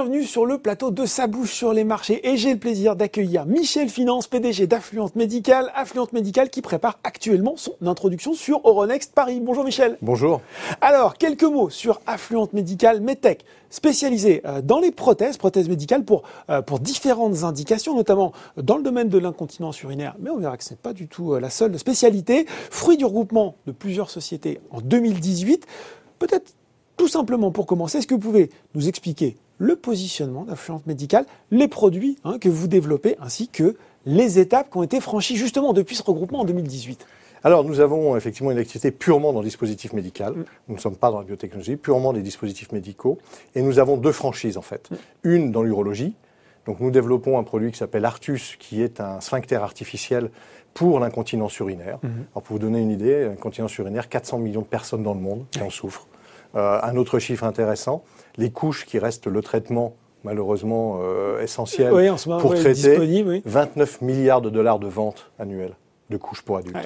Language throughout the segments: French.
Bienvenue sur le plateau de Sa bouche sur les marchés et j'ai le plaisir d'accueillir Michel Finance, PDG d'Affluente Médicale, Affluente Médicale qui prépare actuellement son introduction sur Euronext Paris. Bonjour Michel. Bonjour. Alors, quelques mots sur Affluente Médicale Medtech, spécialisée euh, dans les prothèses, prothèses médicales pour, euh, pour différentes indications, notamment dans le domaine de l'incontinence urinaire, mais on verra que ce n'est pas du tout euh, la seule spécialité. Fruit du regroupement de plusieurs sociétés en 2018. Peut-être tout simplement pour commencer, est-ce que vous pouvez nous expliquer le positionnement d'Affluente Médicale, les produits hein, que vous développez, ainsi que les étapes qui ont été franchies justement depuis ce regroupement en 2018 alors, nous avons effectivement une activité purement dans le dispositif médical. Mm. Nous ne sommes pas dans la biotechnologie, purement des dispositifs médicaux. Et nous avons deux franchises, en fait. Mm. Une dans l'urologie. Donc, nous développons un produit qui s'appelle Artus, qui est un sphincter artificiel pour l'incontinence urinaire. Mm-hmm. Alors, pour vous donner une idée, l'incontinence urinaire, 400 millions de personnes dans le monde qui en souffrent. Euh, un autre chiffre intéressant, les couches qui restent le traitement malheureusement euh, essentiel pour traiter 29 milliards de dollars de ventes annuelles de couches pour adultes.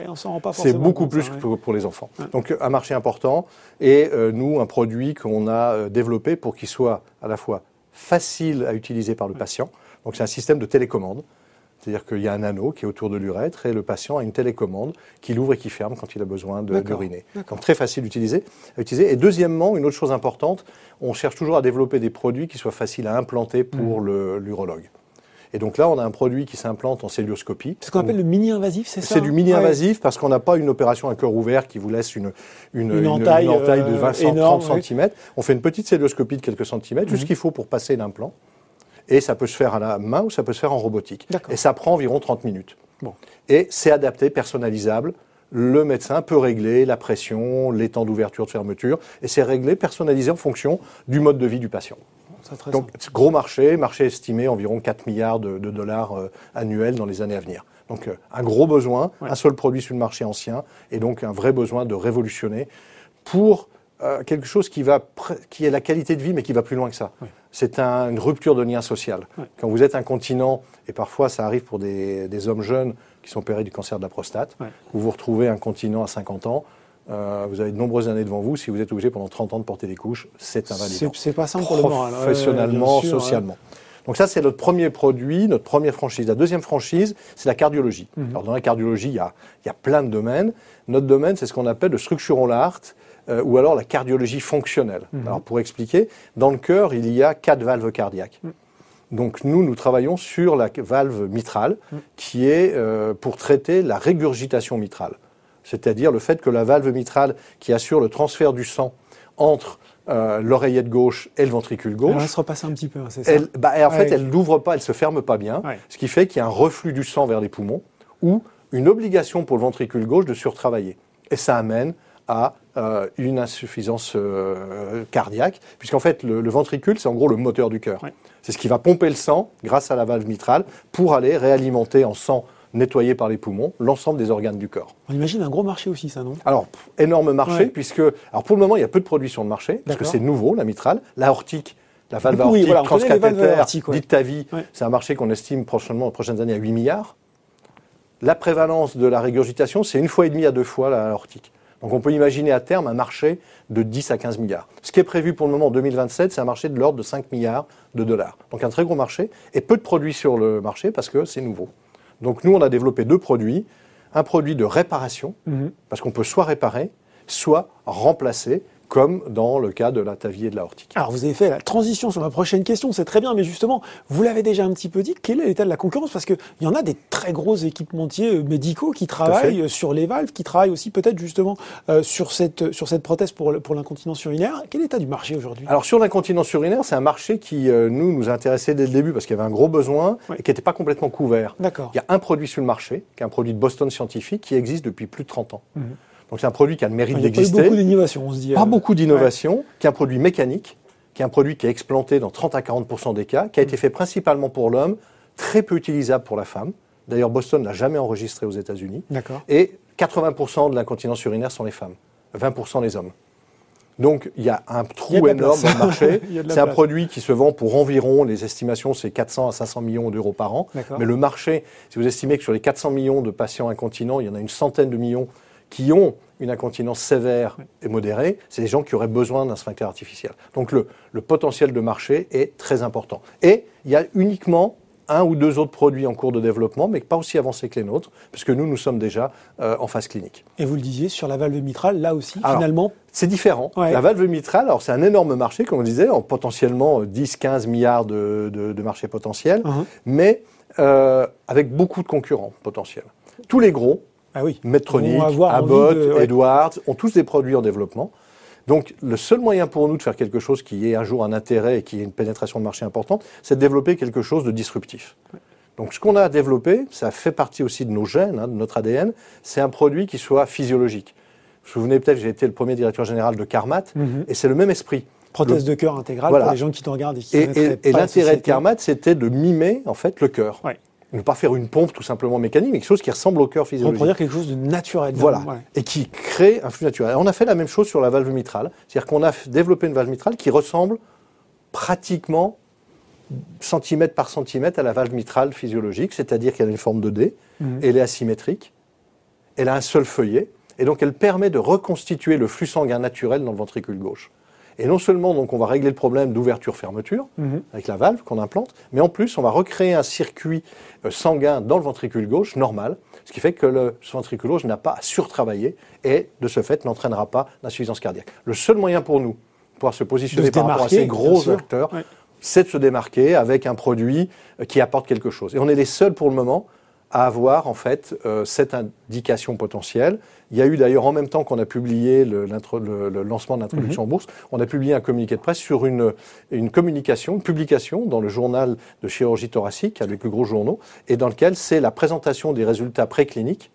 C'est beaucoup plus que pour, les enfants. Donc un marché important et euh, nous un produit qu'on a développé pour qu'il soit à la fois facile à utiliser par le patient. Donc c'est un système de télécommande. C'est-à-dire qu'il y a un anneau qui est autour de l'urètre et le patient a une télécommande qui l'ouvre et qui ferme quand il a besoin d'uriner. Donc très facile à utiliser. Et deuxièmement, une autre chose importante, on cherche toujours à développer des produits qui soient faciles à implanter pour mmh. l'urologue. Et donc là, on a un produit qui s'implante en celluloscopie. C'est ce qu'on appelle le mini-invasif, c'est ça C'est du mini-invasif parce qu'on n'a pas une opération à cœur ouvert qui vous laisse une, une, entaille, de 20 30 cm. On fait une petite celluloscopie de quelques centimètres, juste ce qu'il faut pour passer l'implant. Et ça peut se faire à la main ou ça peut se faire en robotique. Et ça prend environ 30 minutes. Bon. Et c'est adapté, personnalisable. Le médecin peut régler la pression, les temps d'ouverture, de fermeture, et c'est réglé, personnalisé en fonction du mode de vie du patient. Donc, gros marché, marché estimé environ 4 milliards de, dollars euh, annuels dans les années à venir. Donc, euh, un gros besoin, un seul produit sur le marché ancien, et donc un vrai besoin de révolutionner pour euh, quelque chose qui, va qui est la qualité de vie, mais qui va plus loin que ça. C'est une rupture de lien social. Quand vous êtes incontinent, et parfois ça arrive pour des, hommes jeunes qui sont opérés du cancer de la prostate, vous vous retrouvez incontinent à 50 ans, euh, vous avez de nombreuses années devant vous. Si vous êtes obligé pendant 30 ans de porter des couches, c'est invalidant. C'est pas simple pour le moral. Professionnellement, socialement. Donc ça, c'est notre premier produit, notre première franchise. La deuxième franchise, c'est la cardiologie. Mhm. Alors dans la cardiologie, il y, a, il y a plein de domaines. Notre domaine, c'est ce qu'on appelle le structural art, euh, ou alors la cardiologie fonctionnelle. Mhm. Alors pour expliquer, dans le cœur, il y a quatre valves cardiaques. Mhm. Donc nous, nous travaillons sur la valve mitrale, mhm. qui est euh, pour traiter la régurgitation mitrale. C'est-à-dire le fait que la valve mitrale, qui assure le transfert du sang entre euh, l'oreillette gauche et le ventricule gauche. Elle se repasse un petit peu, hein, c'est ça bah, En fait, elle n'ouvre pas, elle se ferme pas bien, ce qui fait qu'il y a un reflux du sang vers les poumons ou une obligation pour le ventricule gauche de surtravailler. Et ça amène à euh, une insuffisance euh, cardiaque, puisqu'en fait, le, ventricule, c'est en gros le moteur du cœur. C'est ce qui va pomper le sang grâce à la valve mitrale pour aller réalimenter en sang nettoyé par les poumons l'ensemble des organes du corps. On imagine un gros marché aussi, ça, non? Alors, énorme marché, puisque, alors pour le moment, il y a peu de produits sur le marché, parce que c'est nouveau, la mitrale. La la valve aortique oui, dite ta vie, c'est un marché qu'on estime prochainement, aux prochaines années à 8 milliards. La prévalence de la régurgitation, c'est une fois et demie à deux fois la. Donc on peut imaginer à terme un marché de 10 à 15 milliards. Ce qui est prévu pour le moment en 2027, c'est un marché de l'ordre de 5 milliards de dollars. Donc un très gros marché et peu de produits sur le marché parce que c'est nouveau. Donc nous, on a développé deux produits. Un produit de réparation, mhm. parce qu'on peut soit réparer, soit remplacer comme dans le cas de la tavier et de la hortique. Alors vous avez fait la transition sur ma prochaine question, c'est très bien, mais justement, vous l'avez déjà un petit peu dit, quel est l'état de la concurrence? Parce qu'il y en a des très gros équipementiers euh, médicaux qui travaillent euh, sur les valves, qui travaillent aussi peut-être justement euh, sur, cette, sur cette prothèse pour, pour l'incontinence urinaire. Quel est l'état du marché aujourd'hui? Alors sur l'incontinence urinaire, c'est un marché qui nous, nous intéressait dès le début parce qu'il y avait un gros besoin et qui n'était pas complètement couvert. D'accord. Il y a un produit sur le marché, qui est un produit de Boston Scientific, qui existe depuis plus de 30 ans. Mmh. Donc c'est un produit qui a le mérite d'exister. Pas beaucoup d'innovation, on se dit. Pas euh, beaucoup d'innovation, qui est un produit mécanique, qui est un produit qui est explanté dans 30 à 40% des cas, qui a été fait principalement pour l'homme, très peu utilisable pour la femme. D'ailleurs, Boston n'a jamais enregistré aux États-Unis. D'accord. Et 80% de l'incontinence urinaire sont les femmes, 20% les hommes. Donc il y a un trou énorme dans le marché. c'est un produit qui se vend pour environ, les estimations, c'est 400 à 500 millions d'euros par an. Mais le marché, si vous estimez que sur les 400 millions de patients incontinents, il y en a une centaine de millions qui ont une incontinence sévère et modérée, c'est des gens qui auraient besoin d'un sphincter artificiel. Donc le, le potentiel de marché est très important. Et il y a uniquement un ou deux autres produits en cours de développement, mais pas aussi avancés que les nôtres, puisque nous, nous sommes déjà euh, en phase clinique. Et vous le disiez, sur la valve mitrale, là aussi, finalement C'est différent. La valve mitrale, alors c'est un énorme marché, comme on disait, en potentiellement 10-15 milliards de, de, marchés potentiels, uh-huh. mais euh, avec beaucoup de concurrents potentiels. Tous les gros, ah oui. Medtronic, Abbott, Edwards, ont tous des produits en développement. Donc le seul moyen pour nous de faire quelque chose qui ait un jour un intérêt et qui ait une pénétration de marché importante, c'est de développer quelque chose de disruptif. Donc ce qu'on a développé, ça fait partie aussi de nos gènes, hein, de notre ADN, c'est un produit qui soit physiologique. Vous vous souvenez peut-être, j'ai été le premier directeur général de Carmat, mhm. et c'est le même esprit. Prothèse de cœur intégrale pour les gens qui te regardent et qui Et, et l'intérêt de Carmat, c'était de mimer en fait le cœur ne pas faire une pompe tout simplement mécanique, mais quelque chose qui ressemble au cœur physiologique. On dire quelque chose de naturel. Voilà. Et qui crée un flux naturel. on a fait la même chose sur la valve mitrale. C'est-à-dire qu'on a développé une valve mitrale qui ressemble pratiquement centimètre par centimètre à la valve mitrale physiologique, c'est-à-dire qu'elle a une forme de D, mhm. elle est asymétrique, elle a un seul feuillet, et donc elle permet de reconstituer le flux sanguin naturel dans le ventricule gauche. Et non seulement donc on va régler le problème d'ouverture-fermeture mhm. avec la valve qu'on implante, mais en plus on va recréer un circuit euh, sanguin dans le ventricule gauche normal, ce qui fait que le ventricule gauche n'a pas à surtravailler et de ce fait n'entraînera pas d'insuffisance cardiaque. Le seul moyen pour nous de pouvoir se positionner par rapport à ces gros acteurs, c'est de se démarquer avec un produit euh, qui apporte quelque chose. Et on est les seuls pour le moment à avoir en fait euh, cette indication potentielle. Il y a eu d'ailleurs en même temps qu'on a publié le, lancement de l'introduction en mhm. bourse, on a publié un communiqué de presse sur une, une communication, une publication dans le journal de chirurgie thoracique, avec les plus gros journaux, et dans lequel c'est la présentation des résultats précliniques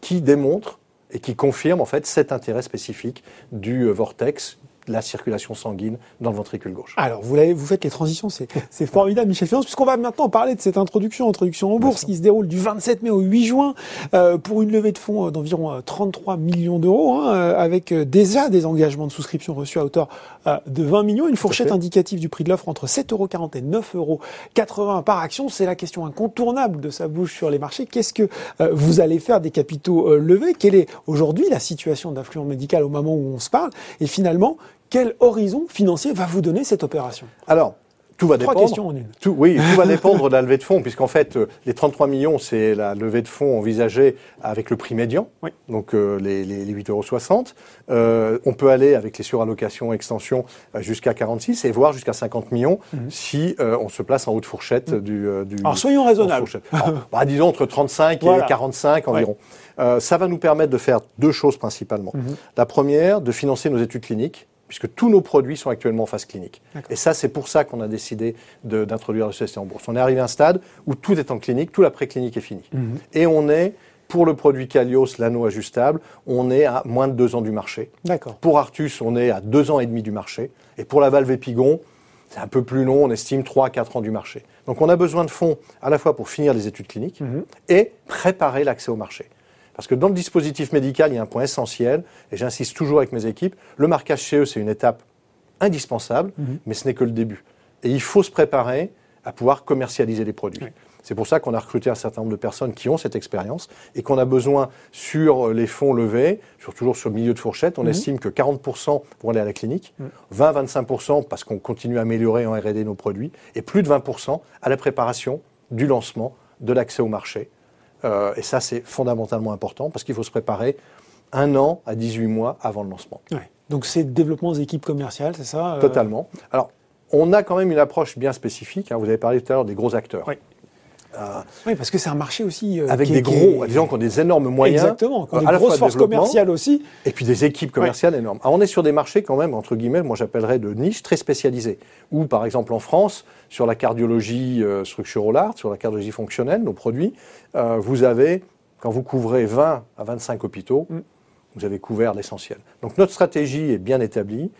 qui démontrent et qui confirment en fait cet intérêt spécifique du euh, vortex, la circulation sanguine dans le ventricule gauche. Alors, vous, vous faites les transitions, c'est formidable, Michel Finance, puisqu'on va maintenant parler de cette introduction, introduction en bourse, qui se déroule du 27 mai au 8 juin, euh, pour une levée de fonds euh, d'environ 33 euh, millions d'euros, hein, avec déjà des engagements de souscription reçus à hauteur de 20 millions, une fourchette indicative du prix de l'offre entre 7,40 euros et 9,80 euros par action. C'est la question incontournable de sa bouche sur les marchés. Qu'est-ce que vous allez faire des capitaux levés? Quelle est aujourd'hui la situation d'influence médicale au moment où on se parle? Et finalement, quel horizon financier va vous donner cette opération? Alors, tout va Trois dépendre. questions en une. Tout, oui, tout va dépendre de la levée de fonds, puisqu'en fait, euh, les 33 millions, c'est la levée de fonds envisagée avec le prix médian, donc euh, les, les, 8,60 euros. Euh, on peut aller avec les surallocations extensions jusqu'à 46 et voire jusqu'à 50 millions mhm. si on se place en haute fourchette mhm. du, du, Alors soyons raisonnables. bah, disons entre 35 et 45 environ. ça va nous permettre de faire deux choses principalement. Mhm. La première, de financer nos études cliniques puisque tous nos produits sont actuellement en phase clinique. Et ça, c'est pour ça qu'on a décidé d'introduire le CST en bourse. On est arrivé à un stade où tout est en clinique, tout la préclinique est fini. Mhm. Et on est, pour le produit Calios, l'anneau ajustable, on est à moins de deux ans du marché. Pour Artus, on est à deux ans et demi du marché. Et pour la valve Épigon, c'est un peu plus long, on estime 3 à 4 ans du marché. Donc on a besoin de fonds à la fois pour finir les études cliniques mhm. et préparer l'accès au marché. Parce que dans le dispositif médical, il y a un point essentiel, et j'insiste toujours avec mes équipes, le marquage CE, c'est une étape indispensable, mhm. mais ce n'est que le début. Et il faut se préparer à pouvoir commercialiser les produits. C'est pour ça qu'on a recruté un certain nombre de personnes qui ont cette expérience et qu'on a besoin sur les fonds levés, sur, toujours sur le milieu de fourchette, on mhm. estime que 40% vont aller à la clinique, 20-25% mhm. parce qu'on continue à améliorer en R&D nos produits, et plus de 20% à la préparation du lancement, de l'accès au marché, euh, et ça, c'est fondamentalement important parce qu'il faut se préparer un an à 18 mois avant le lancement. Donc c'est développement des équipes commerciales, c'est ça euh? Totalement. Alors, on a quand même une approche bien spécifique. Hein. Vous avez parlé tout à l'heure des gros acteurs. Oui. Euh, oui, parce que c'est un marché aussi. Euh, avec des gros, des gens qui ont des énormes moyens. Exactement, qui ont des grosses forces commerciales aussi. Et puis des équipes commerciales énormes. Alors on est sur des marchés quand même, entre guillemets, moi j'appellerais de niche très spécialisés. Ou par exemple en France, sur la cardiologie euh, structural art, sur la cardiologie fonctionnelle, nos produits, euh, vous avez, quand vous couvrez 20 à 25 hôpitaux, mm. vous avez couvert l'essentiel. Donc notre stratégie est bien établie.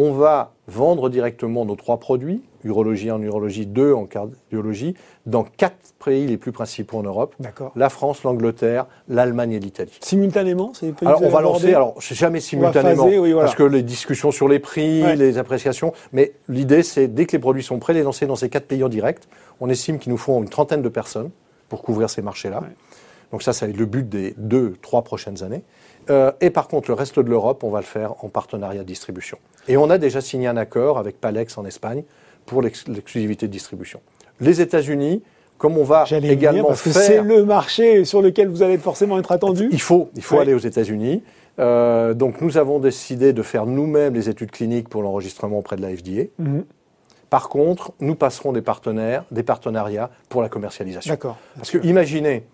On va vendre directement nos trois produits, urologie en urologie, deux en cardiologie, dans quatre pays les plus principaux en Europe. La France, l'Angleterre, l'Allemagne et l'Italie. Simultanément c'est Alors on va lancer, alors c'est jamais simultanément, parce que les discussions sur les prix, les appréciations, mais l'idée c'est dès que les produits sont prêts, les lancer dans ces quatre pays en direct. On estime qu'il nous faut une trentaine de personnes pour couvrir ces marchés-là. Donc ça, ça va être le but des deux, trois prochaines années. Euh, et par contre, le reste de l'Europe, on va le faire en partenariat de distribution. Et on a déjà signé un accord avec Palex en Espagne pour l'exclusivité de distribution. Les États-Unis, comme on va également parce faire... c'est le marché sur lequel vous allez forcément être attendu. Il faut, il faut aller aux États-Unis. Euh, donc nous avons décidé de faire nous-mêmes les études cliniques pour l'enregistrement auprès de la FDA. Mhm. Par contre, nous passerons des partenaires, des partenariats pour la commercialisation. D'accord. Parce que imaginez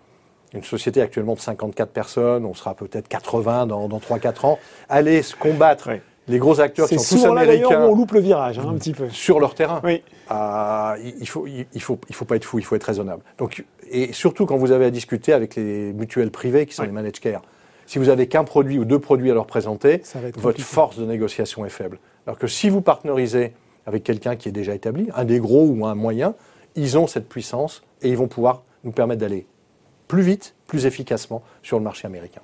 une société actuellement de 54 personnes, on sera peut-être 80 dans, dans 3-4 ans, aller se combattre les gros acteurs qui sont tous américains. Là, on loupe le virage hein, un petit peu. Sur leur terrain. Oui. Euh, il faut, il faut, il faut pas être fou, il faut être raisonnable. Donc, et surtout quand vous avez à discuter avec les mutuelles privées qui sont les managed care. Si vous avez qu'un produit ou deux produits à leur présenter, votre force de négociation est faible. Alors que si vous partnerisez avec quelqu'un qui est déjà établi, un des gros ou un moyen, ils ont cette puissance et ils vont pouvoir nous permettre d'aller plus vite, plus efficacement sur le marché américain.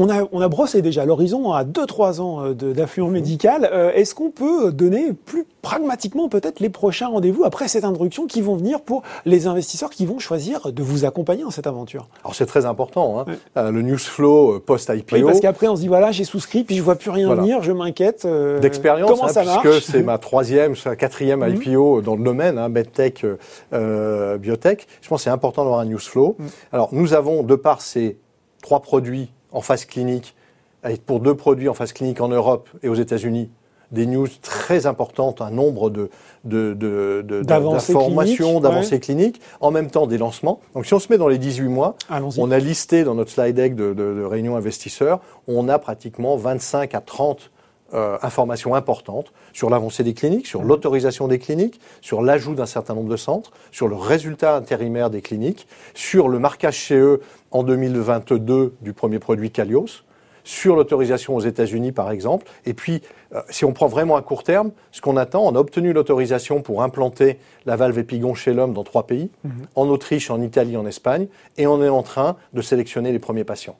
On a, on a brossé déjà l'horizon à 2-3 ans euh, d'affluence médicale. Euh, est-ce qu'on peut donner plus pragmatiquement peut-être les prochains rendez-vous après cette introduction qui vont venir pour les investisseurs qui vont choisir de vous accompagner dans cette aventure? Alors c'est très important, hein. euh, le news flow post-IPO. Oui, parce qu'après on se dit voilà j'ai souscrit puis je vois plus rien venir, je m'inquiète. D'expérience, comment hein, ça marche? puisque c'est ma troisième, ma quatrième mhm. IPO dans le domaine, hein, medtech, biotech. Je pense que c'est important d'avoir un news flow. Mhm. Alors nous avons de par ces trois produits en phase clinique, avec pour deux produits en phase clinique en Europe et aux États-Unis, des news très importantes, un nombre de, d'informations, d'avancées cliniques, en même temps des lancements. Donc si on se met dans les 18 mois, on a listé dans notre slide deck de, de réunion investisseurs, on a pratiquement 25 à 30 euh, informations importantes sur l'avancée des cliniques, sur mmh. l'autorisation des cliniques, sur l'ajout d'un certain nombre de centres, sur le résultat intérimaire des cliniques, sur le marquage chez eux en 2022 du premier produit Calios, sur l'autorisation aux États-Unis par exemple. Et puis, euh, si on prend vraiment à court terme, ce qu'on attend, on a obtenu l'autorisation pour implanter la valve épigon chez l'homme dans trois pays, mmh. en Autriche, en Italie, en Espagne, et on est en train de sélectionner les premiers patients.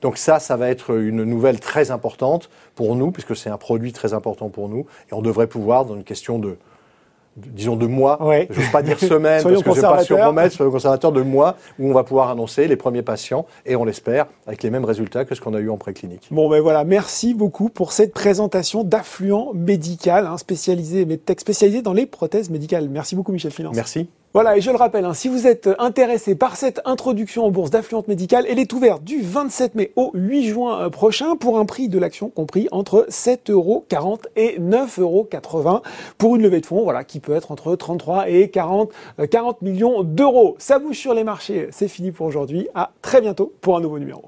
Donc ça, ça va être une nouvelle très importante pour nous, puisque c'est un produit très important pour nous, et on devrait pouvoir, dans une question de, disons de mois, je ne veux pas dire semaine, parce que je ne pas surpromettre, soyons conservateur de mois, où on va pouvoir annoncer les premiers patients, et on l'espère, avec les mêmes résultats que ce qu'on a eu en préclinique. Bon ben voilà, merci beaucoup pour cette présentation d'affluent médical, hein, spécialisé, spécialisé dans les prothèses médicales. Merci beaucoup Michel Finance. Merci. Voilà, et je le rappelle, hein, si vous êtes intéressé par cette introduction en bourse d'affluente médicale, elle est ouverte du 27 mai au 8 juin euh, prochain pour un prix de l'action compris entre 7,40 euros et 9,80 euros pour une levée de fonds, voilà, qui peut être entre 33 et 40, 40 euh, millions d'euros. Ça bouge sur les marchés, c'est fini pour aujourd'hui. À très bientôt pour un nouveau numéro.